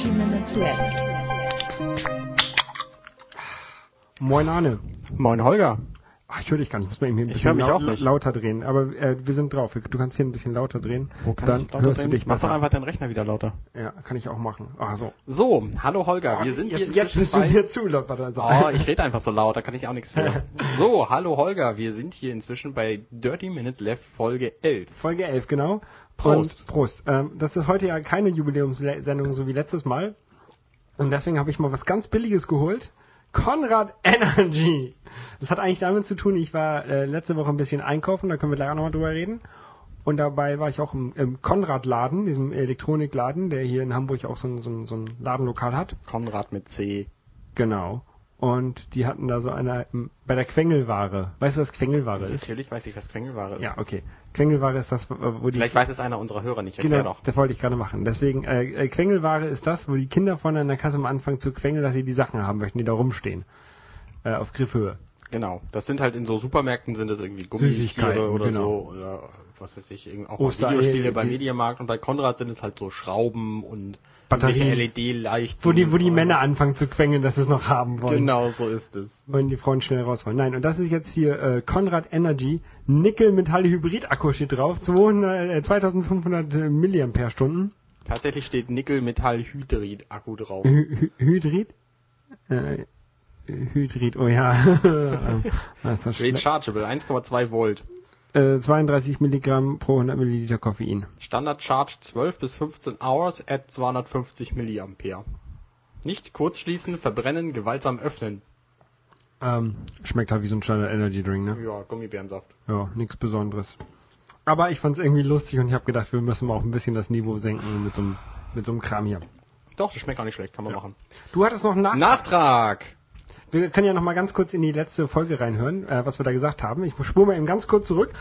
Dirty Minutes Left. Moin Arne. Moin Holger. Ach, ich höre dich gar nicht. Ich muss mal eben hier ein bisschen mich lau auch nicht. lauter drehen. Aber äh, wir sind drauf. Du kannst hier ein bisschen lauter drehen. Wo kann Dann ich lauter hörst drehen? du dich Mach doch einfach deinen Rechner wieder lauter. Ja, kann ich auch machen. Ah, so. So, hallo Holger, wir sind jetzt, hier jetzt bist du mir zu laut. Also. Oh, ich rede einfach so laut, da kann ich auch nichts für. So, hallo Holger, wir sind hier inzwischen bei Dirty Minutes Left Folge 11. Folge 11, genau. Prost. Und Prost. Ähm, das ist heute ja keine Jubiläumssendung so wie letztes Mal. Und deswegen habe ich mal was ganz Billiges geholt. Konrad Energy. Das hat eigentlich damit zu tun, ich war äh, letzte Woche ein bisschen einkaufen, da können wir gleich auch nochmal drüber reden. Und dabei war ich auch im, im Konrad-Laden, diesem Elektronikladen, der hier in Hamburg auch so ein, so ein, so ein Ladenlokal hat. Konrad mit C. Genau. Und die hatten da so eine, bei der Quengelware. Weißt du, was Quengelware ist? Natürlich weiß ich, was Quengelware ist. Ja, okay. Quengelware ist das, wo die... Vielleicht weiß es einer unserer Hörer nicht, erklär Genau, doch. das wollte ich gerade machen. Deswegen, äh, äh, Quengelware ist das, wo die Kinder vorne an der Kasse am Anfang zu quengeln, dass sie die Sachen haben möchten, die da rumstehen. Äh, auf Griffhöhe. Genau, das sind halt in so Supermärkten sind das irgendwie Gummitiere oder genau. so oder was weiß ich, auch Oster- Videospiele äh, beim die- Mediamarkt und bei Konrad sind es halt so Schrauben und Batterien. irgendwelche LED-Leicht. Wo die, wo die Männer anfangen zu quengeln, dass sie es noch haben wollen. Genau, so ist es. Wollen die Frauen schnell raus wollen. Nein, und das ist jetzt hier äh, Konrad Energy. Nickel-Metall-Hybrid-Akku steht drauf. 200, äh, 2500 äh, Milliampere-Stunden. Tatsächlich steht Nickel-Metall-Hydrid-Akku drauf. Hy Hy Hydrid? Äh, Hydrid, oh ja. Rechargeable, 1,2 Volt. Äh, 32 Milligramm pro 100 Milliliter Koffein. Standard Charge 12 bis 15 Hours at 250 Milliampere. Nicht kurzschließen, verbrennen, gewaltsam öffnen. Ähm, schmeckt halt wie so ein Standard Energy Drink, ne? Ja, Gummibärensaft. Ja, nichts Besonderes. Aber ich fand's irgendwie lustig und ich habe gedacht, wir müssen mal auch ein bisschen das Niveau senken mit so einem mit so einem Kram hier. Doch, das schmeckt auch nicht schlecht, kann man machen. Du hattest noch einen Nachtrag. Nachtrag! Wir können ja noch mal ganz kurz in die letzte Folge reinhören, äh, was wir da gesagt haben. Ich spule mal eben ganz kurz zurück.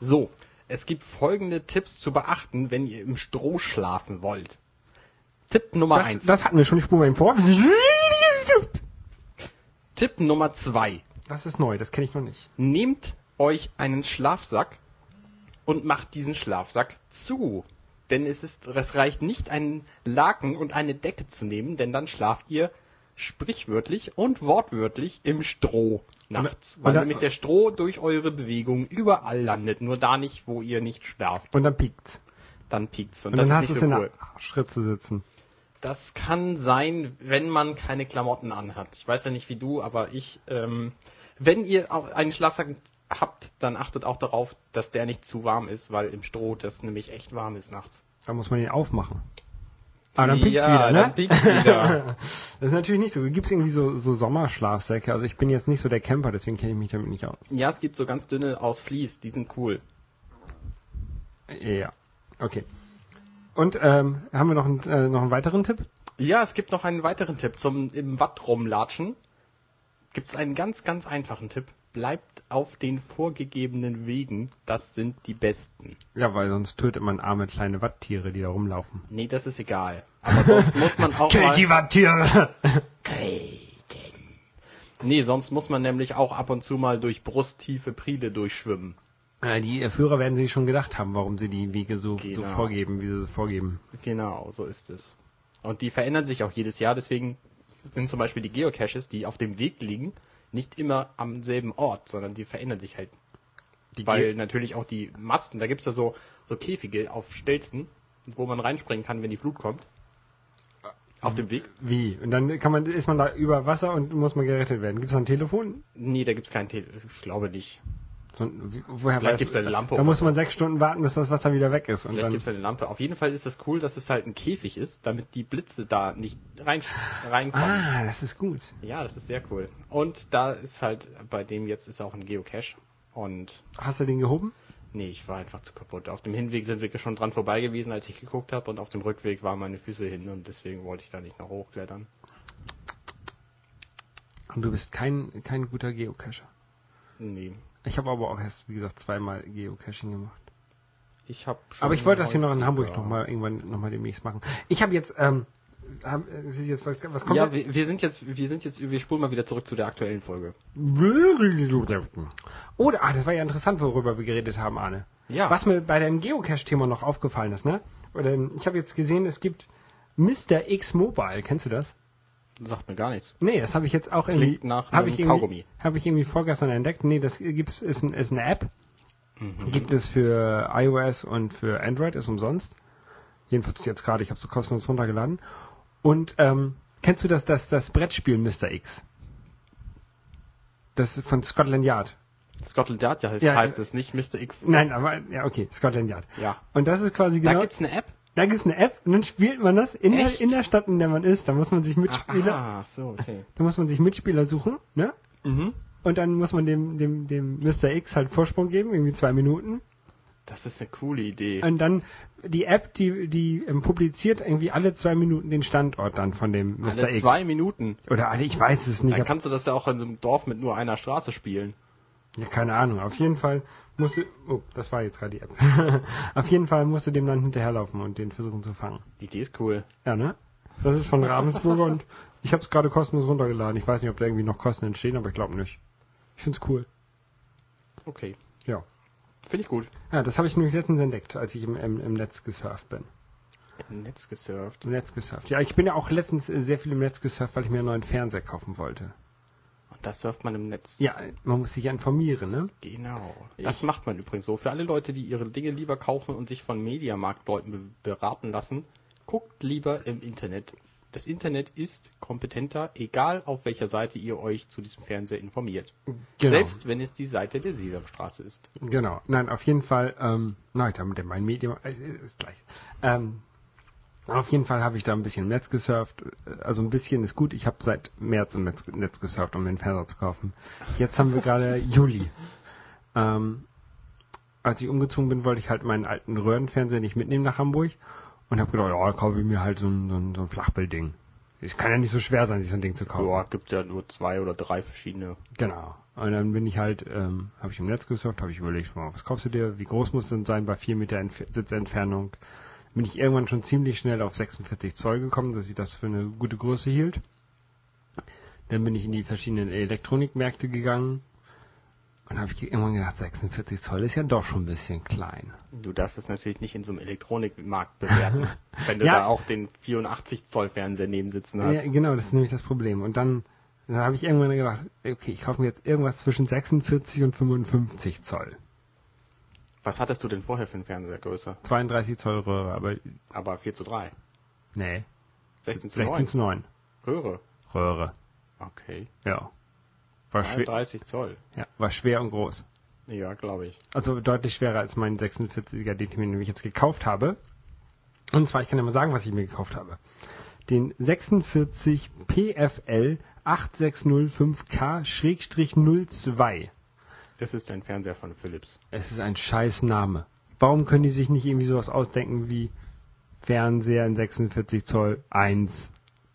So, es gibt folgende Tipps zu beachten, wenn ihr im Stroh schlafen wollt. Tipp Nummer Das, 1. das hatten wir schon, ich spule mal eben vor. Tipp Nummer 2. Das ist neu, das kenne ich noch nicht. Nehmt euch einen Schlafsack und macht diesen Schlafsack zu. Denn es ist, es reicht nicht, einen Laken und eine Decke zu nehmen, denn dann schlaft ihr sprichwörtlich und wortwörtlich im Stroh nachts. Und Weil da- nämlich der Stroh durch eure Bewegung überall landet, nur da nicht, wo ihr nicht schlaft. Und dann piekt's. Dann piekt's. Und, Und das dann ist hast nicht so in cool. der Arschritze sitzen. Das kann sein, wenn man keine Klamotten anhat. Ich weiß ja nicht wie du, aber ich, ähm, wenn ihr auch einen Schlafsack habt, dann achtet auch darauf, dass der nicht zu warm ist, weil im Stroh das nämlich echt warm ist nachts. Da muss man ihn aufmachen. Aber dann piekt's ja, wieder, ne? dann piekt's wieder. Das ist natürlich nicht so. Gibt's irgendwie so, so Sommerschlafsäcke? Also ich bin jetzt nicht so der Camper, deswegen kenne ich mich damit nicht aus. ja, es gibt so ganz dünne aus Vlies, die sind cool. Ja, okay. Und ähm, haben wir noch einen, äh, noch einen weiteren Tipp? Ja, es gibt noch einen weiteren Tipp zum im Watt rumlatschen. Gibt's einen ganz, ganz einfachen Tipp. Bleibt auf den vorgegebenen Wegen. Das sind die besten. Ja, weil sonst tötet man arme kleine Watttiere, die da rumlaufen. Nee, das ist egal. Aber sonst muss man auch mal... Watttiere! Nee, sonst muss man nämlich auch ab und zu mal durch brusttiefe Priele durchschwimmen. Die Führer werden sich schon gedacht haben, warum sie die Wege so, so Genau. vorgeben, wie sie sie vorgeben. Genau, so ist es. Und die verändern sich auch jedes Jahr, deswegen sind zum Beispiel die Geocaches, die auf dem Weg liegen, nicht immer am selben Ort, sondern die verändern sich halt. Die Weil natürlich auch die Masten, da gibt's ja so, so Käfige auf Stelzen, wo man reinspringen kann, wenn die Flut kommt. Auf dem Weg? Wie? Und dann kann man, ist man da über Wasser und muss man gerettet werden. Gibt es ein Telefon? Nee, da gibt's kein Tele ich glaube nicht. So, woher Vielleicht weiß- gibt's eine Lampe Da muss man sechs Stunden warten, bis das Wasser wieder weg ist. Und Vielleicht dann, gibt's eine Lampe. Auf jeden Fall ist es cool, dass es halt ein Käfig ist, damit die Blitze da nicht rein, reinkommen. ah, das ist gut. Ja, das ist sehr cool. Und da ist halt, bei dem jetzt ist auch ein Geocache. Und Hast du den gehoben? nee, ich war einfach zu kaputt. Auf dem Hinweg sind wir schon dran vorbei gewesen, als ich geguckt habe. Und auf dem Rückweg waren meine Füße hin und deswegen wollte ich da nicht noch hochklettern. Und du bist kein, kein guter Geocacher. Nee. Ich habe aber auch erst, wie gesagt, zweimal Geocaching gemacht. Ich habe schon Aber ich wollte das hier noch in Hamburg noch mal irgendwann noch mal demnächst machen. Ich habe jetzt ähm, haben, es ist jetzt was, was kommt Ja, wir, wir sind jetzt, wir sind jetzt, wir spulen mal wieder zurück zu der aktuellen Folge. Oder, ah, das war ja interessant, worüber wir geredet haben, Arne. Ja. Was mir bei dem Geocache-Thema noch aufgefallen ist, ne? Oder, ich habe jetzt gesehen, es gibt Mr. X Mobile. Kennst du das? Sagt mir gar nichts. Nee, das habe ich jetzt auch irgendwie. Klingt nach hab ich Kaugummi. Habe ich irgendwie vorgestern entdeckt. Nee, das gibt's, ist, ein, ist eine App. Mhm. Gibt es für iOS und für Android, ist umsonst. Jedenfalls jetzt gerade, ich habe so kostenlos runtergeladen. Und ähm, kennst du das, das, das Brettspiel Mr. X? Das ist von Scotland Yard. Scotland Yard ja, heißt, Ja, heißt es nicht Mr. X. Nein, aber ja, okay, Scotland Yard. Ja. Und das ist quasi genau. Da gibt's eine App? Da gibt's eine App und dann spielt man das in der, in der Stadt, in der man ist. Da muss man sich Mitspieler, Ah, so, okay. da muss man sich Mitspieler suchen, ne? Mhm. Und dann muss man dem, dem, dem Mr. X halt Vorsprung geben, irgendwie zwei Minuten. Das ist eine coole Idee. Und dann die App, die, die ähm, publiziert irgendwie alle zwei Minuten den Standort dann von dem Mr. Alle X. zwei Minuten. Oder alle, ich weiß es nicht. Dann kannst du das ja auch in so einem Dorf mit nur einer Straße spielen. Ja, keine Ahnung. Auf jeden Fall musst du, oh, das war jetzt gerade die App. Auf jeden Fall musst du dem dann hinterherlaufen und den versuchen zu fangen. Die Idee ist cool. Ja, ne? Das ist von Ravensburger und ich habe es gerade kostenlos runtergeladen. Ich weiß nicht, ob da irgendwie noch Kosten entstehen, aber ich glaube nicht. Ich find's cool. Okay. Ja. Finde ich gut. Ja, das habe ich nämlich letztens entdeckt, als ich im, im, im Netz gesurft bin. Im Netz gesurft. Im Netz gesurft. Ja, ich bin ja auch letztens sehr viel im Netz gesurft, weil ich mir einen neuen Fernseher kaufen wollte. Das surft man im Netz. Ja, man muss sich ja informieren, ne? Genau. Das Ich- macht man übrigens so. Für alle Leute, die ihre Dinge lieber kaufen und sich von Mediamarktleuten be beraten lassen, guckt lieber im Internet. Das Internet ist kompetenter, egal auf welcher Seite ihr euch zu diesem Fernseher informiert. Genau. Selbst wenn es die Seite der Sesamstraße ist. Genau. Nein, auf jeden Fall, ähm, nein, damit mein Medium, äh, ist gleich. Ähm, auf jeden Fall habe ich da ein bisschen im Netz gesurft. Also ein bisschen ist gut. Ich habe seit März im Netz, gesurft, um den Fernseher zu kaufen. Jetzt haben wir gerade Juli. Ähm, als ich umgezogen bin, wollte ich halt meinen alten Röhrenfernseher nicht mitnehmen nach Hamburg und habe gedacht, ja, kaufe ich mir halt so ein, so ein, so ein Flachbildding. Es kann ja nicht so schwer sein, sich so ein Ding zu kaufen. Ja, gibt ja nur zwei oder drei verschiedene. Genau. Und dann bin ich halt, ähm, habe ich im Netz gesurft, habe ich überlegt, was kaufst du dir, wie groß muss denn sein bei 4 Meter Entf Sitzentfernung. Bin ich irgendwann schon ziemlich schnell auf 46 Zoll gekommen, dass ich das für eine gute Größe hielt. Dann bin ich in die verschiedenen Elektronikmärkte gegangen und habe ich irgendwann gedacht, 46 Zoll ist ja doch schon ein bisschen klein. Du darfst es natürlich nicht in so einem Elektronikmarkt bewerten, wenn du Ja. da auch den 84 Zoll Fernseher neben sitzen hast. Ja, genau, das ist nämlich das Problem. Und dann, dann habe ich irgendwann gedacht, okay, ich kaufe mir jetzt irgendwas zwischen 46 und 55 Zoll. Was hattest du denn vorher für einen Fernsehergröße? 32 Zoll Röhre, aber Aber 4 zu 3. nee, 16 zu 16 9. zu 9. Röhre. Röhre. Okay. Ja. War schwer, 32 Zoll. ja, war schwer und groß. Ja, glaube ich. Also deutlich schwerer als mein 46er, den ich mir nämlich jetzt gekauft habe. Und zwar, ich kann ja mal sagen, was ich mir gekauft habe. Den 46 PFL 8605K-02. Das ist ein Fernseher von Philips. Es ist ein scheiß Name. Warum können die sich nicht irgendwie sowas ausdenken wie Fernseher in 46 Zoll 1,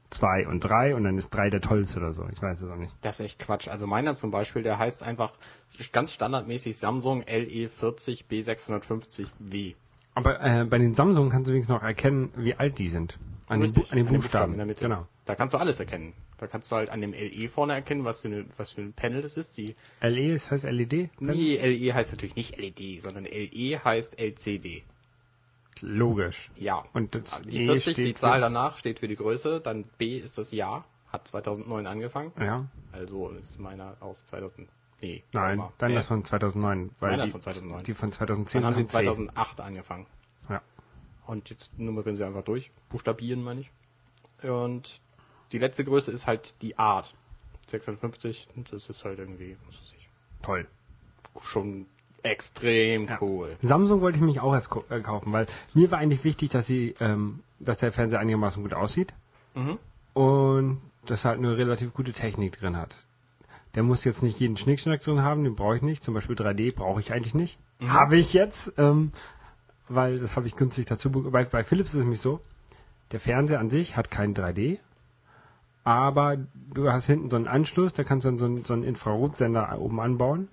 2 und 3 und dann ist 3 der tollste oder so. Ich weiß es auch nicht. Das ist echt Quatsch. Also meiner zum Beispiel, der heißt einfach ganz standardmäßig Samsung E LE40 B650W. Aber äh, bei den Samsung kannst du wenigstens noch erkennen, wie alt die sind. An, den, an den Buchstaben. in der Mitte. Genau. Da kannst du alles erkennen. Da kannst du halt an dem LE vorne erkennen, was für, eine, was für ein Panel das ist. Die LE, das heißt LED? nee, LE heißt natürlich nicht LED, sondern LE heißt LCD. Logisch. Ja. Und das die E 40, steht die Zahl danach steht für die Größe, dann B ist das Jahr, hat 2009 angefangen. Ja. Also ist meiner aus 2000. Nee, Nein, dann Äh, das von 2009. Weil Meiner die, ist von 2009. Die von 2010 Dann haben sie sind C. 2008 angefangen. Und jetzt nummerieren sie einfach durch. Buchstabieren, meine ich. Und die letzte Größe ist halt die Art. 650, das ist halt irgendwie, was weiß ich, Toll. schon extrem Ja. cool. Samsung wollte ich mich auch erst äh, kaufen, weil mir war eigentlich wichtig, dass sie, ähm, dass der Fernseher einigermaßen gut aussieht Mhm. und dass er halt eine relativ gute Technik drin hat. Der muss jetzt nicht jeden Schnickschnack drin haben, den brauche ich nicht. Zum Beispiel 3D brauche ich eigentlich nicht. Mhm. Habe ich jetzt, ähm, weil das habe ich günstig dazu. be- Bei, bei Philips ist es nämlich so, der Fernseher an sich hat kein 3D, aber du hast hinten so einen Anschluss, da kannst du dann so einen, so einen Infrarotsender oben anbauen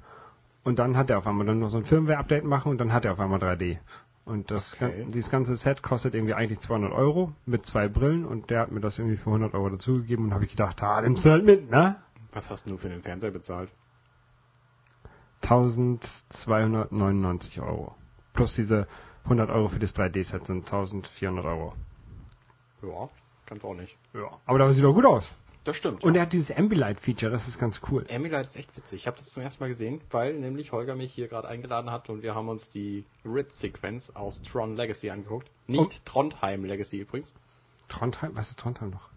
und dann hat er auf einmal dann noch so ein Firmware-Update machen und dann hat er auf einmal 3D. Und das, Okay. dieses ganze Set kostet irgendwie eigentlich 200 Euro mit zwei Brillen und der hat mir das irgendwie für 100 Euro dazugegeben und habe ich gedacht, ah, nimmst du halt mit, ne? Was hast du für den Fernseher bezahlt? 1299 Euro. Plus diese 100 Euro für das 3D-Set sind 1400 Euro. Ja, ganz auch nicht. Ja. Aber da sieht doch gut aus. Das stimmt. Und er hat dieses Ambilight-Feature, das ist ganz cool. Ambilight ist echt witzig. Ich habe das zum ersten Mal gesehen, weil nämlich Holger mich hier gerade eingeladen hat und wir haben uns die Grid-Sequenz aus Tron Legacy angeguckt. Nicht Trondheim Legacy übrigens. Trondheim, was ist Trondheim noch?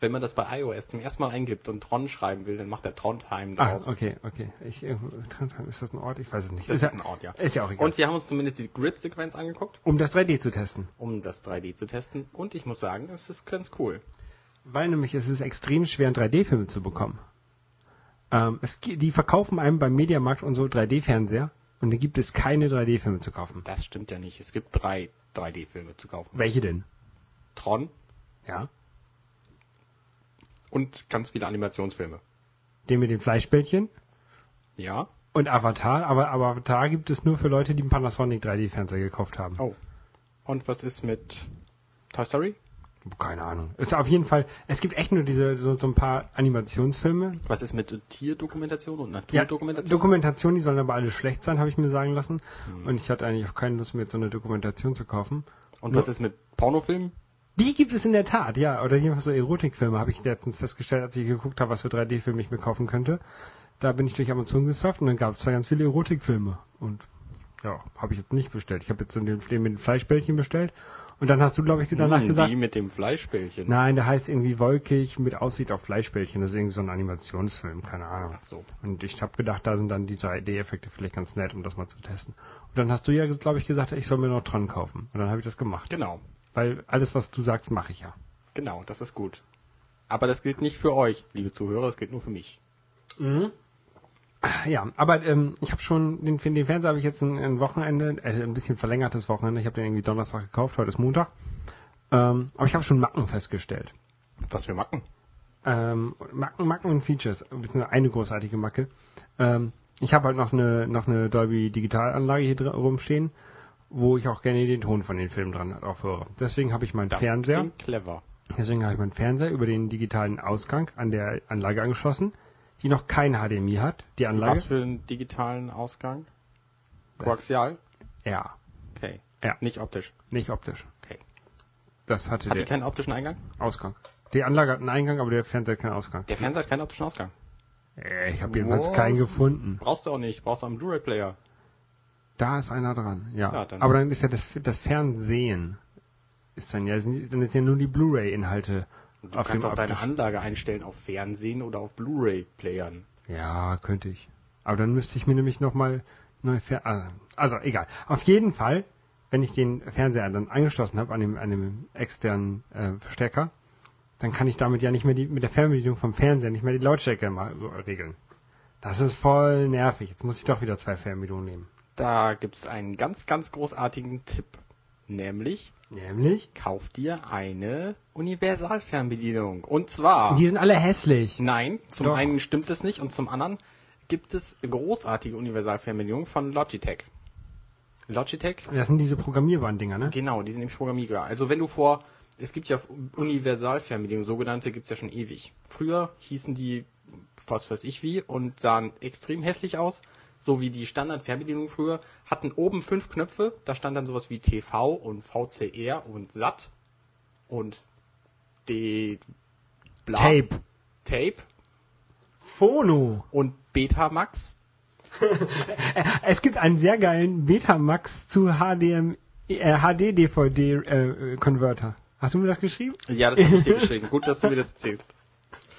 Wenn man das bei iOS zum ersten Mal eingibt und Tron schreiben will, dann macht er Trondheim Ah, draus. okay, okay. Ich, äh, Trondheim, ist das ein Ort? Ich weiß es nicht. Das ist, ist ein Ort, ja. ja, ist ja auch egal. Und wir haben uns zumindest die Grid-Sequenz angeguckt, um das 3D zu testen. um das 3D zu testen. Und ich muss sagen, es ist ganz cool. Weil nämlich es ist extrem schwer, einen 3D-Film zu bekommen. Ähm, es, die verkaufen einem beim Mediamarkt und so 3D-Fernseher und dann gibt es keine 3D-Filme zu kaufen. Das stimmt ja nicht. Es gibt drei 3D-Filme zu kaufen. Welche denn? Tron Ja. Und ganz viele Animationsfilme. Den mit den Fleischbällchen Ja. und Avatar, aber, aber Avatar gibt es nur für Leute, die einen Panasonic 3D-Fernseher gekauft haben. Oh. Und was ist mit Toy Story? Keine Ahnung. Ist auf jeden Fall, es gibt echt nur diese, so, so ein paar Animationsfilme. Was ist mit Tierdokumentation und Ja, Naturdokumentation? Dokumentation, die sollen aber alle schlecht sein, habe ich mir sagen lassen. Hm. Und ich hatte eigentlich auch keine Lust mehr, jetzt so eine Dokumentation zu kaufen. und was ist mit Pornofilmen? Die gibt es in der Tat, ja. Oder jedenfalls so Erotikfilme habe ich letztens festgestellt, als ich geguckt habe, was für 3D-Filme ich mir kaufen könnte. Da bin ich durch Amazon gesurft und dann gab es da ganz viele Erotikfilme. Und ja, habe ich jetzt nicht bestellt. Ich habe jetzt den, den mit den Fleischbällchen bestellt. Und dann hast du, glaube ich, danach Hm, gesagt, Die mit dem Fleischbällchen. nein, der heißt irgendwie wolkig mit Aussicht auf Fleischbällchen. Das ist irgendwie so ein Animationsfilm, keine Ahnung. Ach so. Und ich habe gedacht, da sind dann die 3D-Effekte vielleicht ganz nett, um das mal zu testen. Und dann hast du ja, glaube ich, gesagt, ich soll mir noch dran kaufen. Und dann habe ich das gemacht. Genau. Weil alles, was du sagst, mache ich ja. Genau, das ist gut. Aber das gilt nicht für euch, liebe Zuhörer, das gilt nur für mich. Ja, aber ähm, ich habe schon, den, den Fernseher habe ich jetzt ein, ein Wochenende, äh, ein bisschen verlängertes Wochenende. Ich habe den irgendwie Donnerstag gekauft, heute ist Montag. Ähm, aber ich habe schon Macken festgestellt. Was für Macken? Ähm, Macken, Macken und Features, beziehungsweise eine großartige Macke. Ähm, ich habe halt noch eine, noch eine Dolby Digitalanlage hier drin rumstehen, wo ich auch gerne den Ton von den Filmen dran drauf höre. Deswegen habe ich meinen Das Fernseher, clever. deswegen habe ich meinen Fernseher über den digitalen Ausgang an der Anlage angeschlossen, die noch kein HDMI hat. Die Anlage. Was für einen digitalen Ausgang? Koaxial? Ja, Okay. Ja. Nicht optisch. nicht optisch. Okay. Das hatte Hat die der keinen optischen Eingang? Ausgang. Die Anlage hat einen Eingang, aber der Fernseher hat keinen Ausgang. Der Fernseher hat keinen optischen Ausgang. Äh, ich habe jedenfalls Was? keinen gefunden. Brauchst du auch nicht. Brauchst du einen Blu-ray-Player. Da ist einer dran, ja. Ja, dann- aber dann ist ja das, das Fernsehen ist dann ja, dann ist ja nur die Blu-ray-Inhalte Du auf kannst dem auch deine Anlage einstellen auf Fernsehen oder auf Blu-ray-Playern. Ja, könnte ich. Aber dann müsste ich mir nämlich nochmal neu Fer also, also egal. Auf jeden Fall, wenn ich den Fernseher dann angeschlossen habe an dem, an dem externen äh, Verstärker, dann kann ich damit ja nicht mehr die, mit der Fernbedienung vom Fernseher nicht mehr die Lautstärke mal regeln. Das ist voll nervig. Jetzt muss ich doch wieder zwei Fernbedienungen nehmen. Da gibt's einen ganz, ganz großartigen Tipp. Nämlich, Nämlich? kauf dir eine Universalfernbedienung. Und zwar, Die sind alle hässlich. nein, zum Doch. einen stimmt es nicht und zum anderen gibt es großartige Universalfernbedienungen von Logitech. Logitech Das sind diese programmierbaren Dinger, ne? Genau, die sind nämlich programmierbar. Also wenn du vor, es gibt ja Universalfernbedienungen, sogenannte gibt's ja schon ewig. Früher hießen die, was weiß ich wie, und sahen extrem hässlich aus. So wie die Standardfernbedienungen früher, hatten oben fünf Knöpfe, da stand dann sowas wie TV und VCR und SAT und D bla, Tape. Tape Phono. und Betamax. Es gibt einen sehr geilen Betamax zu HDM, äh, HD-DVD-Converter. Hast du mir das geschrieben? Ja, das habe ich dir geschrieben. Gut, dass du mir das erzählst.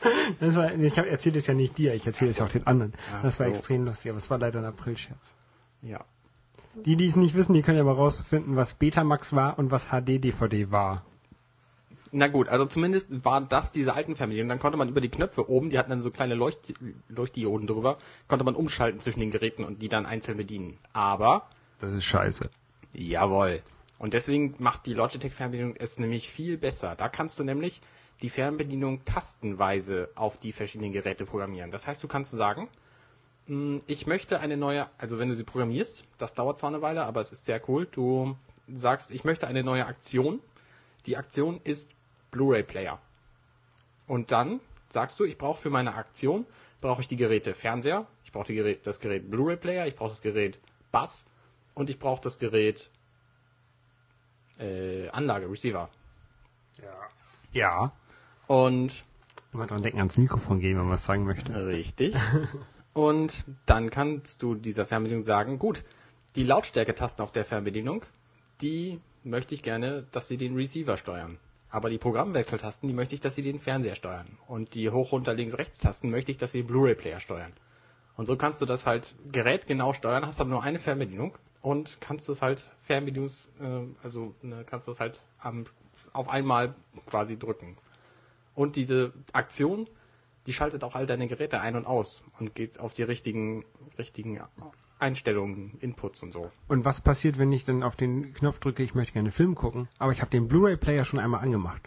Das war, ich erzähle es ja nicht dir, ich erzähle es ja auch den anderen. Ach das war so. extrem lustig, aber es war leider ein Aprilscherz. Ja. Die, die es nicht wissen, die können ja mal rausfinden, was Betamax war und was HD-DVD war. Na gut, also zumindest waren das diese alten Fernbedienungen. Dann konnte man über die Knöpfe oben, die hatten dann so kleine Leucht Leuchtdioden drüber, konnte man umschalten zwischen den Geräten und die dann einzeln bedienen. Aber, Das ist scheiße. jawohl. Und deswegen macht die Logitech Fernbedienung es nämlich viel besser. Da kannst du nämlich die Fernbedienung tastenweise auf die verschiedenen Geräte programmieren. Das heißt, du kannst sagen, Mm, Ich möchte eine neue, also wenn du sie programmierst, das dauert zwar eine Weile, aber es ist sehr cool. Du sagst, ich möchte eine neue Aktion. Die Aktion ist Blu-ray Player. Und dann sagst du, ich brauche für meine Aktion brauche ich die Geräte Fernseher, ich brauche Gerät, das Gerät Blu-ray Player, ich brauche das Gerät Bass und ich brauche das Gerät äh, Anlage Receiver. Ja. Und Immer dran denken, ans Mikrofon gehen, wenn man was sagen möchte. Richtig. Und dann kannst du dieser Fernbedienung sagen, gut, die Lautstärketasten auf der Fernbedienung, die möchte ich gerne, dass sie den Receiver steuern. Aber die Programmwechseltasten, die möchte ich, dass sie den Fernseher steuern. Und die hoch, runter, links, rechts Tasten möchte ich, dass sie den Blu-ray-Player steuern. Und so kannst du das halt gerätgenau steuern, hast aber nur eine Fernbedienung und kannst das halt Fernbedienungs, äh, also ne, kannst das halt am, auf einmal quasi drücken. Und diese Aktion, die schaltet auch all deine Geräte ein und aus und geht auf die richtigen, richtigen Einstellungen, Inputs und so. Und was passiert, wenn ich dann auf den Knopf drücke, ich möchte gerne Film gucken, aber ich habe den Blu-ray-Player schon einmal angemacht?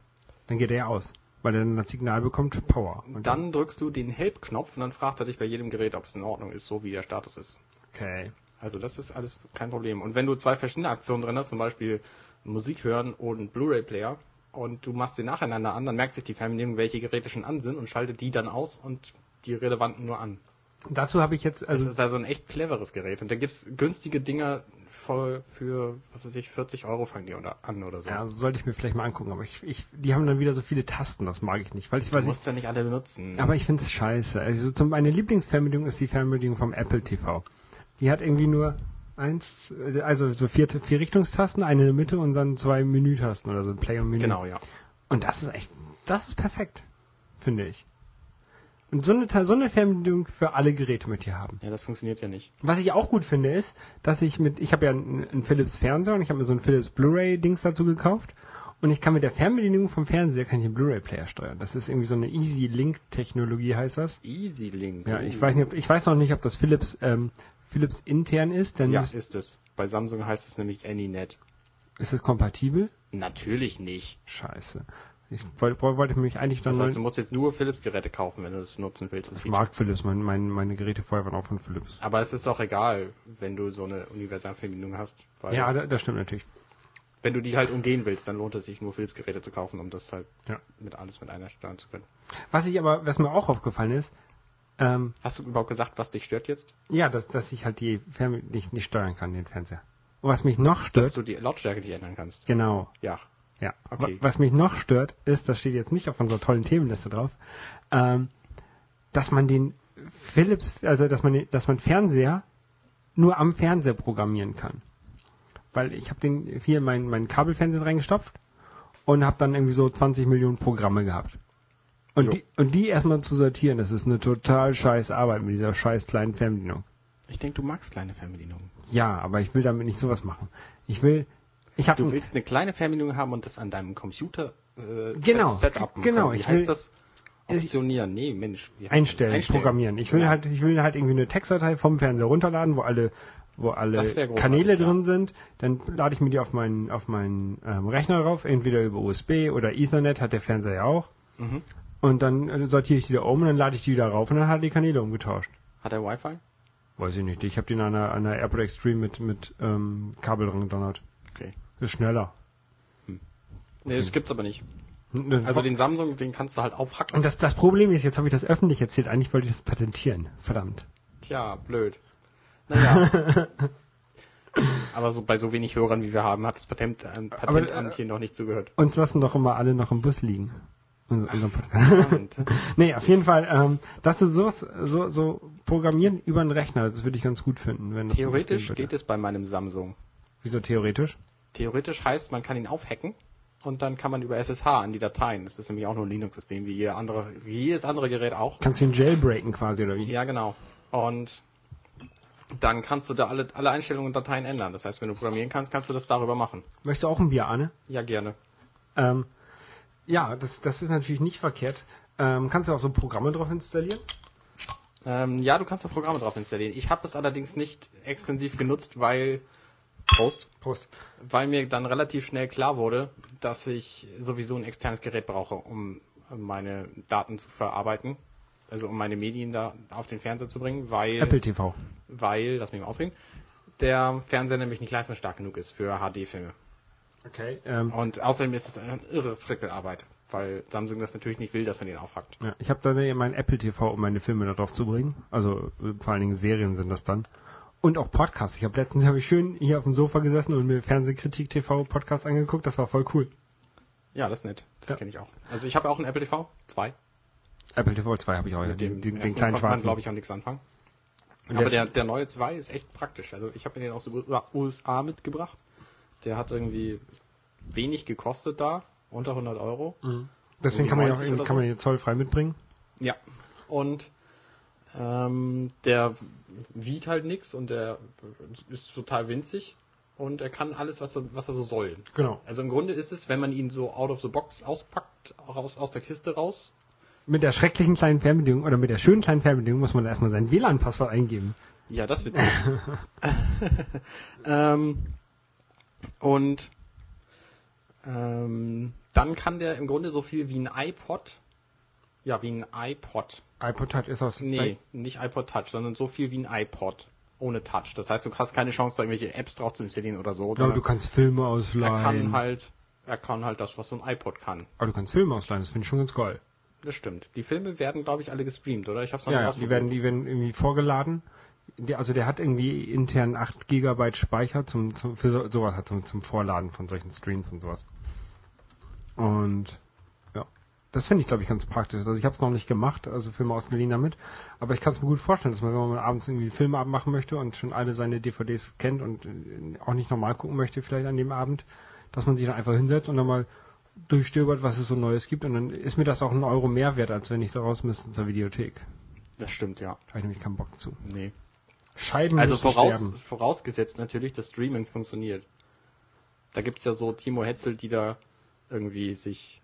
Dann geht er ja aus, weil er dann das Signal bekommt, Power. Und Dann drückst du den Help-Knopf und dann fragt er dich bei jedem Gerät, ob es in Ordnung ist, so wie der Status ist. Okay. Also das ist alles kein Problem. Und wenn du zwei verschiedene Aktionen drin hast, zum Beispiel Musik hören und Blu-ray-Player, und du machst sie nacheinander an, dann merkt sich die Fernbedienung, welche Geräte schon an sind und schaltet die dann aus und die relevanten nur an. Dazu habe ich jetzt, Es also ist also ein echt cleveres Gerät. Und da gibt's günstige Dinger voll für, was weiß ich, 40 Euro fangen die oder an oder so. Ja, also sollte ich mir vielleicht mal angucken, aber ich, ich, die haben dann wieder so viele Tasten, das mag ich nicht, weil ich du weiß musst ja nicht alle benutzen. aber ich finde es scheiße. Also zum, meine Lieblingsfernbedienung ist die Fernbedienung vom Apple TV. Die hat irgendwie nur eins, also so vier, vier Richtungstasten, eine in der Mitte und dann zwei Menütasten oder so, Play und Menü. genau, ja. Und das ist echt, das ist perfekt, finde ich. Und so eine, so eine Fernbedienung für alle Geräte möchte ich haben. Ja, das funktioniert ja nicht. Was ich auch gut finde, ist, dass ich mit, ich habe ja einen, einen Philips Fernseher und ich habe mir so einen Philips Blu-ray-Dings dazu gekauft. Und ich kann mit der Fernbedienung vom Fernseher kann ich den Blu-ray-Player steuern. Das ist irgendwie so eine Easy Link-Technologie, heißt das. Easy Link. Ja, ich weiß nicht, ob, ich weiß noch nicht, ob das Philips, ähm, Philips intern ist, denn Ja, ist, es. Bei Samsung heißt es nämlich AnyNet. ist es kompatibel? Natürlich nicht. Scheiße. Ich wollte, wollte mich eigentlich dann Das heißt, du musst jetzt nur Philips-Geräte kaufen, wenn du das nutzen willst. Das ich mag Philips, mein, mein, meine Geräte vorher waren auch von Philips. Aber es ist auch egal, wenn du so eine Universalverbindung hast. Ja, da- das stimmt natürlich. wenn du die halt umgehen willst, dann lohnt es sich nur Philips-Geräte zu kaufen, um das halt Ja. mit alles mit einer steuern zu können. Was ich aber, was mir auch aufgefallen ist, ähm, Hast du überhaupt gesagt, was dich stört jetzt? ja, dass, dass ich halt die Fernbedienung nicht, nicht steuern kann, den Fernseher. Und was mich noch Dass stört, du die Lautstärke nicht ändern kannst. genau, Ja. ja. Okay. Wa- Was mich noch stört, ist, das steht jetzt nicht auf unserer tollen Themenliste drauf, ähm, dass man den Philips, also dass man, dass man Fernseher nur am Fernseher programmieren kann. Weil ich habe den hier meinen mein Kabelfernseher reingestopft und habe dann irgendwie so 20 Millionen Programme gehabt. Und die, und die erstmal zu sortieren, das ist eine total scheiß Arbeit mit dieser scheiß kleinen Fernbedienung. Ich denke, du magst kleine Fernbedienungen. Ja, aber ich will damit nicht sowas machen. Ich will, ich habe Du willst eine kleine Fernbedienung haben und das an deinem Computer äh, Genau, Setup machen. genau, Wie ich heißt will- das? Optionieren. Nee, Mensch. Einstellen, das? programmieren. Ich will Genau. halt, ich will halt irgendwie eine Textdatei vom Fernseher runterladen, wo alle, wo alle Kanäle ja. drin sind. Dann lade ich mir die auf meinen, auf meinen ähm, Rechner drauf, entweder über USB oder Ethernet hat der Fernseher ja auch. Mhm. Und dann äh, sortiere ich die da um und dann lade ich die wieder rauf und dann hat er die Kanäle umgetauscht. Hat er Wi-Fi? Weiß ich nicht. Ich habe den an einer, an einer AirPod Extreme mit, mit ähm, Kabel dran gedonnert. Okay. Ist schneller. Nee, das gibt's aber nicht. Also Also den Samsung, den kannst du halt aufhacken. und das, das Problem ist, jetzt habe ich das öffentlich erzählt, eigentlich wollte ich das patentieren. Verdammt. Tja, blöd. Naja. aber so bei so wenig Hörern wie wir haben, hat das Patent, ähm, Patentamt äh, hier noch nicht zugehört. Uns lassen doch immer alle noch im Bus liegen. Unser, unser Podcast. Nee, auf jeden Fall, ähm, dass du sowas, so, so programmieren über einen Rechner, das würde ich ganz gut finden, wenn das theoretisch geben geht es bei meinem Samsung. Wieso theoretisch? Theoretisch heißt, man kann ihn aufhacken und dann kann man über SSH an die Dateien. Das ist nämlich auch nur ein Linux-System, wie jeder andere, wie jedes andere Gerät auch. Kannst du ihn jailbreaken quasi, oder wie? Ja, genau. Und dann kannst du da alle, alle Einstellungen und Dateien ändern. Das heißt, wenn du programmieren kannst, kannst du das darüber machen. Möchtest du auch ein Bier, Arne? Ja, gerne. Ähm, ja, das, das ist natürlich nicht verkehrt. Ähm, kannst du auch so Programme drauf installieren? Ähm, ja, du kannst da Programme drauf installieren. Ich habe es allerdings nicht extensiv genutzt, weil Prost, Prost. weil mir dann relativ schnell klar wurde, dass ich sowieso ein externes Gerät brauche, um meine Daten zu verarbeiten. also um meine Medien da auf den Fernseher zu bringen, weil, Apple TV. weil, lass mich mal ausreden, der Fernseher nämlich nicht leistungsstark genug ist für HD-Filme. Okay. Ähm, Und außerdem ist es eine irre Frickelarbeit, weil Samsung das natürlich nicht will, dass man den aufhackt. ja, ich habe dann ja mein Apple TV, um meine Filme da drauf zu bringen. Also äh, vor allen Dingen Serien sind das dann. Und auch Podcasts. Ich habe letztens hab ich schön hier auf dem Sofa gesessen und mir Fernsehkritik TV Podcast angeguckt. Das war voll cool. Ja, das ist nett. Das Ja. kenne ich auch. Also ich habe auch einen Apple TV, zwei. Apple TV 2 habe ich auch. ja, Mit dem, den, den, kleinen schwarzen. glaube ich, auch nichts anfangen. Und Aber der der, neue 2 ist echt praktisch. Also ich habe mir den aus den USA mitgebracht. Der hat irgendwie wenig gekostet da, unter 100 Euro. Mhm. Deswegen kann man, ja auch, 90 irgendwie- oder kann so? man den zollfrei mitbringen. Ja. Und ähm, der wiegt halt nix und der ist total winzig und er kann alles, was er, was er so soll. Genau. Also im Grunde ist es, wenn man ihn so out of the box auspackt, raus aus der Kiste raus, Mit der schrecklichen kleinen Fernbedienung oder mit der schönen kleinen Fernbedienung muss man erstmal sein WLAN-Passwort eingeben. Ja, das wird ähm, Und ähm, dann kann der im Grunde so viel wie ein iPod, ja, wie ein iPod. iPod Touch ist auch Nee, nicht iPod Touch, sondern so viel wie ein iPod. Ohne Touch. Das heißt, du hast keine Chance, da irgendwelche Apps drauf zu installieren oder so. Ja, aber du kannst Filme er ausleihen. kann halt, er kann halt das, was so ein iPod kann. aber du kannst Filme ausleihen, das finde ich schon ganz geil. Das stimmt. Die Filme werden, glaube ich, alle gestreamt, oder? Ich hab's noch Ja, ja, die werden, die werden irgendwie vorgeladen. Der, also der hat irgendwie intern 8 GB Speicher zum, zum für so, sowas hat zum, zum Vorladen von solchen Streams und sowas. Und ja, das finde ich glaube ich ganz praktisch. Also ich habe es noch nicht gemacht, also Filme ausgeliehen damit, aber ich kann es mir gut vorstellen, dass man, wenn man abends irgendwie Filme abmachen möchte und schon alle seine DVDs kennt und äh, auch nicht normal gucken möchte vielleicht an dem Abend, dass man sich dann einfach hinsetzt und dann mal durchstöbert, was es so Neues gibt und dann ist mir das auch ein Euro mehr wert, als wenn ich so raus müsste zur Videothek. Das stimmt, ja. Da habe ich nämlich keinen Bock zu. Nee. Scheiben Also voraus, sterben. vorausgesetzt natürlich, dass Streaming funktioniert. Da gibt's ja so Timo Hetzel, die da irgendwie sich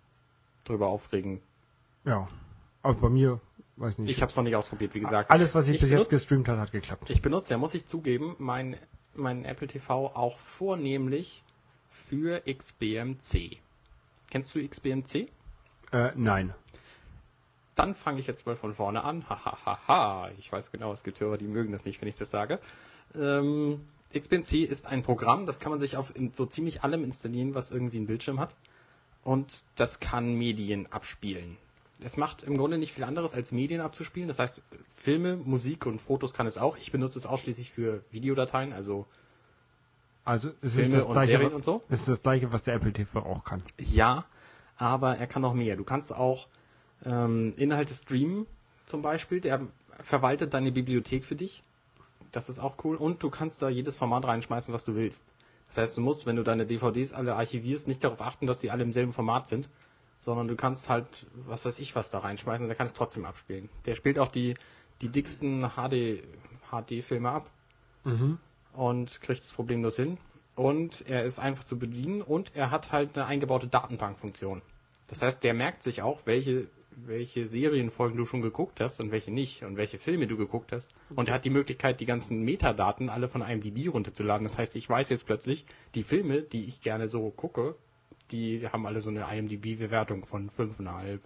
drüber aufregen. Ja. Aber bei mir, weiß nicht. Ich habe es noch nicht ausprobiert, wie gesagt. Alles, was ich, ich bis jetzt benutz- gestreamt habe, hat geklappt. Ich benutze, ja, muss ich zugeben, mein, mein Apple TV auch vornehmlich für XBMC. Kennst du XBMC? Äh, nein. Dann fange ich jetzt mal von vorne an. Hahaha. Ich weiß genau, es gibt Hörer, die mögen das nicht, wenn ich das sage. Ähm, XBMC ist ein Programm, das kann man sich auf in so ziemlich allem installieren, was irgendwie einen Bildschirm hat. Und das kann Medien abspielen. Es macht im Grunde nicht viel anderes als Medien abzuspielen. Das heißt, Filme, Musik und Fotos kann es auch. Ich benutze es ausschließlich für Videodateien, also Also es ist Filme das und gleiche, Serien und so. es ist das gleiche, was der Apple TV auch kann. Ja, aber er kann noch mehr. Du kannst auch ähm, Inhalte streamen, zum Beispiel. Der verwaltet deine Bibliothek für dich. Das ist auch cool. Und du kannst da jedes Format reinschmeißen, was du willst. Das heißt, du musst, wenn du deine DVDs alle archivierst, nicht darauf achten, dass sie alle im selben Format sind, sondern du kannst halt, was weiß ich, was da reinschmeißen und der kann es trotzdem abspielen. Der spielt auch die, die dicksten HD, HD-Filme ab Mhm. und kriegt es problemlos hin. Und er ist einfach zu bedienen und er hat halt eine eingebaute Datenbankfunktion. Das heißt, der merkt sich auch, welche, welche Serienfolgen du schon geguckt hast und welche nicht und welche Filme du geguckt hast. Und er hat die Möglichkeit, die ganzen Metadaten alle von IMDb runterzuladen. Das heißt, ich weiß jetzt plötzlich, die Filme, die ich gerne so gucke, die haben alle so eine IMDb-Bewertung von 5,5.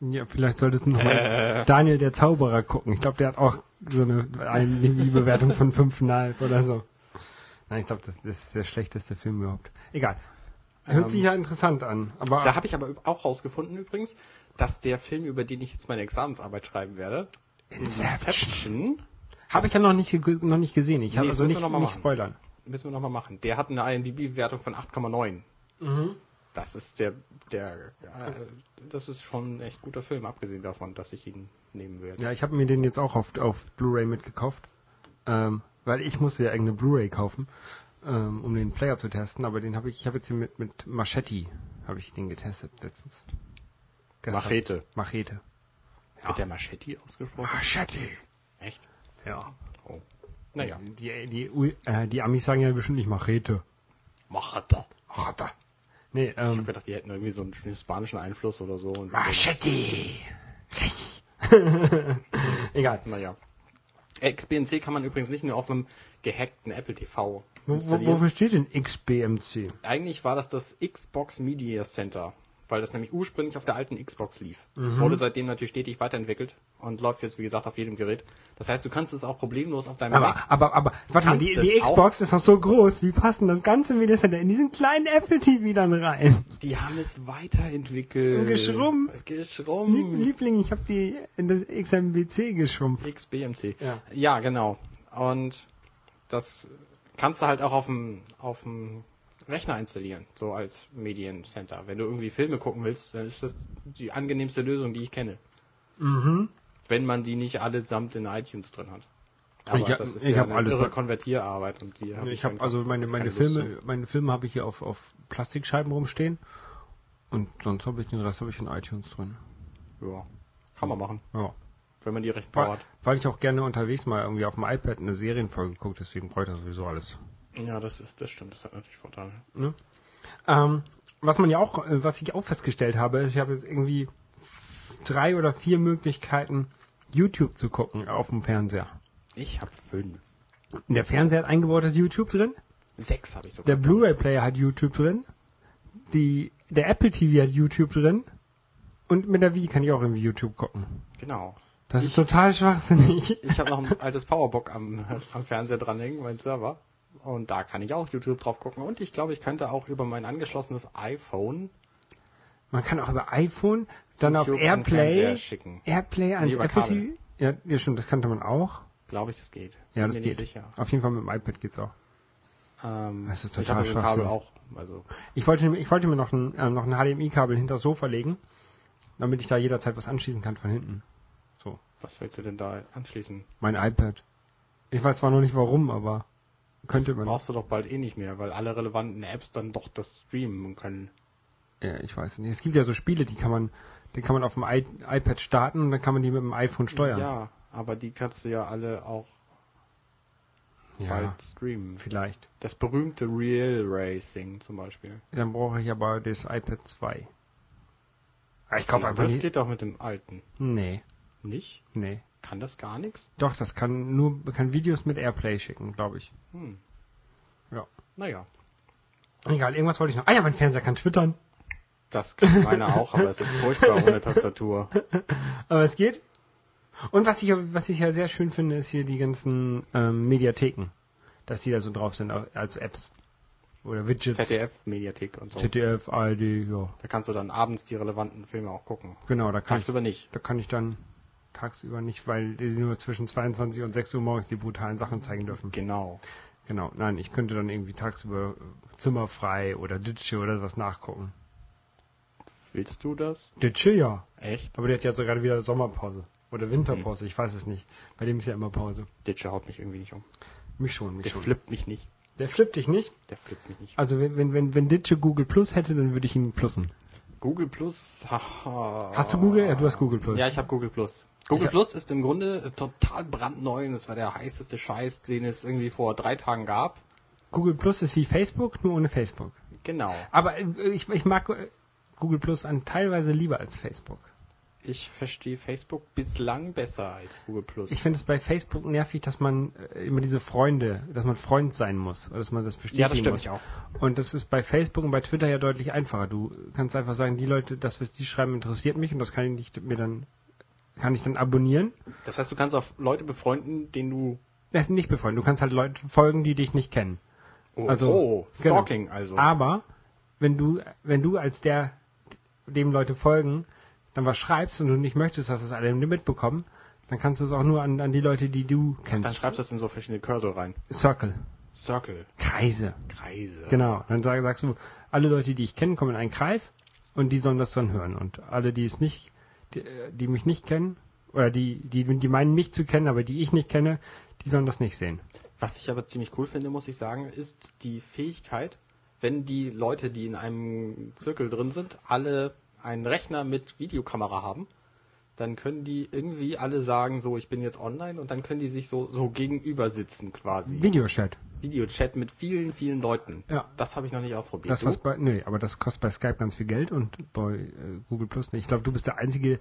Ja, vielleicht solltest du noch Äh. Daniel der Zauberer gucken. Ich glaube, der hat auch so eine, eine Bewertung von 5,5 oder so. Nein, ich glaube, das, ist der schlechteste Film überhaupt. Egal. Hört Ähm, sich ja interessant an. Aber Da habe ich aber auch rausgefunden übrigens, dass der Film, über den ich jetzt meine Examensarbeit schreiben werde, Inception, habe ich ja noch nicht, noch nicht gesehen. Ich habe Nee, also müssen wir nicht, noch mal nicht machen. spoilern. müssen wir nochmal machen. Der hat eine IMDb-Bewertung von 8,9. Mhm. Das ist der, der, das ist schon ein echt guter Film, abgesehen davon, dass ich ihn nehmen werde. Ja, ich habe mir den jetzt auch auf, auf Blu-ray mitgekauft. Ähm, weil ich musste ja eigene Blu-ray kaufen, ähm, um den Player zu testen. Aber den habe ich, ich habe jetzt hier mit, mit Machete, habe ich den getestet letztens. Gestern. Machete. Machete. Wird der Machete ausgesprochen? Machete. Echt? Ja. Oh. Naja. Die, die, Ui- äh, die Amis sagen ja bestimmt nicht Machete. Machete. Machete. Nee, Ich habe ähm, gedacht, die hätten irgendwie so einen spanischen Einfluss oder so. Und Machete. Egal. Naja. XBNC kann man übrigens nicht nur auf einem gehackten Apple TV Wo, wo, installieren. wofür steht denn XBMC? Eigentlich war das das Xbox Media Center. Weil das nämlich ursprünglich auf der alten Xbox lief. Mhm. Wurde seitdem natürlich stetig weiterentwickelt und läuft jetzt, wie gesagt, auf jedem Gerät. Das heißt, du kannst es auch problemlos auf deinem Aber, Mac. aber, aber, warte mal, die, die auch? Xbox ist noch so groß. Wie passen das ganze Center in diesen kleinen Apple TV dann rein? Die haben es weiterentwickelt. Und geschrumpft. Lieb, Geschrumpft. Liebling, ich habe die in das XMBC geschrumpft. XBMC. Ja. ja, genau. Und das kannst du halt auch auf dem, auf dem Rechner installieren, so als Mediencenter. Wenn du irgendwie Filme gucken willst, dann ist das die angenehmste Lösung, die ich kenne. Mhm. Wenn man die nicht allesamt in iTunes drin hat. Aber Ich das ist ich ja hab eine alles- irre Konvertierarbeit und die hab Ich habe einfach also meine meine Filme, meine Filme habe ich hier auf auf Plastikscheiben rumstehen und sonst habe ich den Rest habe ich in iTunes drin. Ja, kann man machen, Ja. wenn man die recht Power Weil, hat. weil ich auch gerne unterwegs mal irgendwie auf dem iPad eine Serienfolge gucke, deswegen brauche ich das sowieso alles. Ja, das ist, das stimmt, das hat natürlich Vorteile. Ne? Ähm, was man ja auch, äh, was ich auch festgestellt habe, ist, ich habe jetzt irgendwie drei oder vier Möglichkeiten, YouTube zu gucken auf dem Fernseher. Ich habe fünf. Der Fernseher hat eingebautes YouTube drin, Sechs habe ich sogar. der Blu-ray-Player hat YouTube drin, die, der Apple TV hat YouTube drin und mit der Wii kann ich auch irgendwie YouTube gucken. Genau. Das Ich- ist total schwachsinnig. Ich habe noch ein altes Powerbook am, am Fernseher dranhängen, mein Server. Und da kann ich auch YouTube drauf gucken. Und ich glaube, ich könnte auch über mein angeschlossenes iPhone Man kann auch über iPhone dann auf YouTube an Fernseher Airplay, schicken. Airplay ans Nee, Apple. TV. Ja, ja, stimmt, das kannte man auch. Glaube ich, das geht. Ja, das geht. sicher. Auf jeden Fall mit dem iPad geht's auch. Ähm, Das ist ich total dem Kabel auch. Also, Ich wollte, ich wollte mir noch ein, äh, noch ein HDMI-Kabel hinter das Sofa legen, damit ich da jederzeit was anschließen kann von hinten. So, was willst du denn da anschließen? mein iPad. Ich weiß zwar noch nicht warum, aber könnte das man. brauchst du doch bald eh nicht mehr, weil alle relevanten Apps dann doch das streamen können. Ja, ich weiß nicht. Es gibt ja so Spiele, die kann man, die kann man auf dem I iPad starten und dann kann man die mit dem iPhone steuern. Ja, aber die kannst du ja alle auch Ja, bald streamen. vielleicht. Das berühmte Real Racing zum Beispiel. Dann brauche ich aber das iPad 2. Ah, Ich kaufe einfach das geht doch mit dem alten. Nee, Nicht? nee. Kann das gar nichts? Doch, das kann nur, kann Videos mit Airplay schicken, glaube ich. Hm. Ja. Naja, Egal, irgendwas wollte ich noch. Ah ja, mein Fernseher kann twittern. das kann meiner auch, aber es ist furchtbar ohne Tastatur. Aber es geht. Und was ich, was ich ja sehr schön finde, ist hier die ganzen ähm, Mediatheken. Dass die da so drauf sind als Apps. Oder Widgets. ZDF-Mediathek und so. ZDF, ARD, ja. Da kannst du dann abends die relevanten Filme auch gucken. Genau, da kann ich, Tagsüber nicht. da kann ich dann tagsüber nicht, weil die nur zwischen 22 und 6 Uhr morgens die brutalen Sachen zeigen dürfen. Genau. Genau, nein, ich könnte dann irgendwie tagsüber äh, Zimmerfrei oder Ditsche oder sowas nachgucken. Willst du das? Ditsche, ja. Echt? Aber der hat ja sogar wieder Sommerpause. Oder Winterpause, ich weiß es nicht. Bei dem ist ja immer Pause. Ditsche haut mich irgendwie nicht um. Mich schon, mich Der schon. flippt mich nicht. Der flippt dich nicht? Der flippt mich nicht. Also wenn, wenn, wenn, wenn Ditsche Google Plus hätte, dann würde ich ihn plussen. Google Plus. haha. Hast du Google? Ja, du hast Google Plus. Ja, ich habe Google Plus. Google hab- Plus ist im Grunde total brandneu und es war der heißeste Scheiß, den es irgendwie vor drei Tagen gab. Google Plus ist wie Facebook, nur ohne Facebook. Genau. Aber äh, ich, ich mag äh, Google Plus an teilweise lieber als Facebook. Ich verstehe Facebook bislang besser als Google Plus. Ich finde es bei Facebook nervig, dass man äh, immer diese Freunde, dass man Freund sein muss, oder dass man das bestätigen ja, das stimmt muss. mich auch. Und das ist bei Facebook und bei Twitter ja deutlich einfacher. Du kannst einfach sagen, die Leute, das, was die schreiben, interessiert mich und das kann ich nicht mir dann, kann ich dann abonnieren. Das heißt, du kannst auch Leute befreunden, denen du. Das ist nicht befreundet. Du kannst halt Leute folgen, die dich nicht kennen. Oh, Also, oh Stalking also. Aber wenn du, wenn du als der, dem Leute folgen, dann was schreibst und du nicht möchtest, dass es alle mitbekommen, dann kannst du es auch nur an, an die Leute, die du kennst. Dann schreibst du das in so verschiedene Cursor rein. Circle. Circle, Kreise. Kreise. Genau. Dann sag, sagst du, alle Leute, die ich kenne, kommen in einen Kreis und die sollen das dann hören. Und alle, die es nicht, die, die mich nicht kennen, oder die, die, die meinen mich zu kennen, aber die ich nicht kenne, die sollen das nicht sehen. Was ich aber ziemlich cool finde, muss ich sagen, ist die Fähigkeit, wenn die Leute, die in einem Zirkel drin sind, alle einen Rechner mit Videokamera haben, dann können die irgendwie alle sagen, so, ich bin jetzt online und dann können die sich so, so gegenüber sitzen quasi. Videochat. Videochat mit vielen, vielen Leuten. Ja. Das habe ich noch nicht ausprobiert. Das was bei, nee, aber das kostet bei Skype ganz viel Geld und bei äh, Google Plus nicht. Ich glaube, du bist der einzige,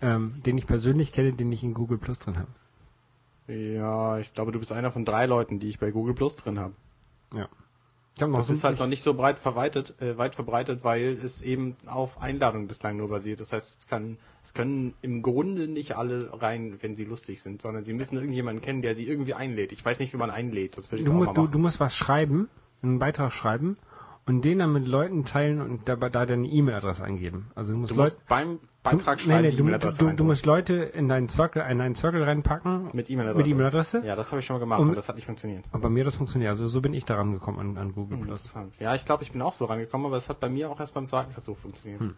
ähm, den ich persönlich kenne, den ich in Google Plus drin habe. ja, ich glaube, du bist einer von drei Leuten, die ich bei Google Plus drin habe. Ja. Das so- ist halt noch nicht so breit verbreitet, äh, weit verbreitet, weil es eben auf Einladung bislang nur basiert. Das heißt, es, kann, es können im Grunde nicht alle rein, wenn sie lustig sind, sondern sie müssen irgendjemanden kennen, der sie irgendwie einlädt. Ich weiß nicht, wie man einlädt. Das würde ich du, auch mal du, du musst was schreiben, einen Beitrag schreiben und den dann mit Leuten teilen und dabei da deine E-Mail-Adresse eingeben. Also du musst Du Leute musst beim du, Beitrag nee, schreiben, nee, die du, du, du musst Leute in deinen Circle, in deinen Circle reinpacken mit E-Mail-Adresse. mit E-Mail-Adresse. Ja, das habe ich schon mal gemacht Und- und das hat nicht funktioniert. Und bei mir das funktioniert. Also so bin ich daran gekommen an, an Google Hm, Plus. interessant. Ja, ich glaube, ich bin auch so rangekommen, aber es hat bei mir auch erst beim zweiten Versuch funktioniert. Hm.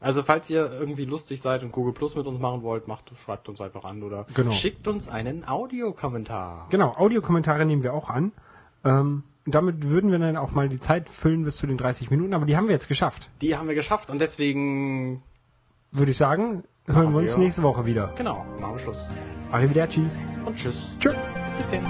Also falls ihr irgendwie lustig seid und Google Plus mit uns machen wollt, macht, schreibt uns einfach an oder Genau. schickt uns einen Audiokommentar. Genau, Audiokommentare nehmen wir auch an. Ähm, damit würden wir dann auch mal die Zeit füllen bis zu den 30 Minuten, aber die haben wir jetzt geschafft. Die haben wir geschafft und deswegen, Würde ich sagen, hören Machen wir uns wir. nächste Woche wieder. genau, machen wir Schluss. Arrivederci. Und tschüss. Tschüss. Bis denn.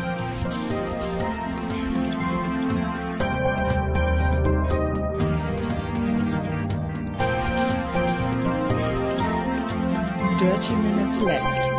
Dirty Minutes Left.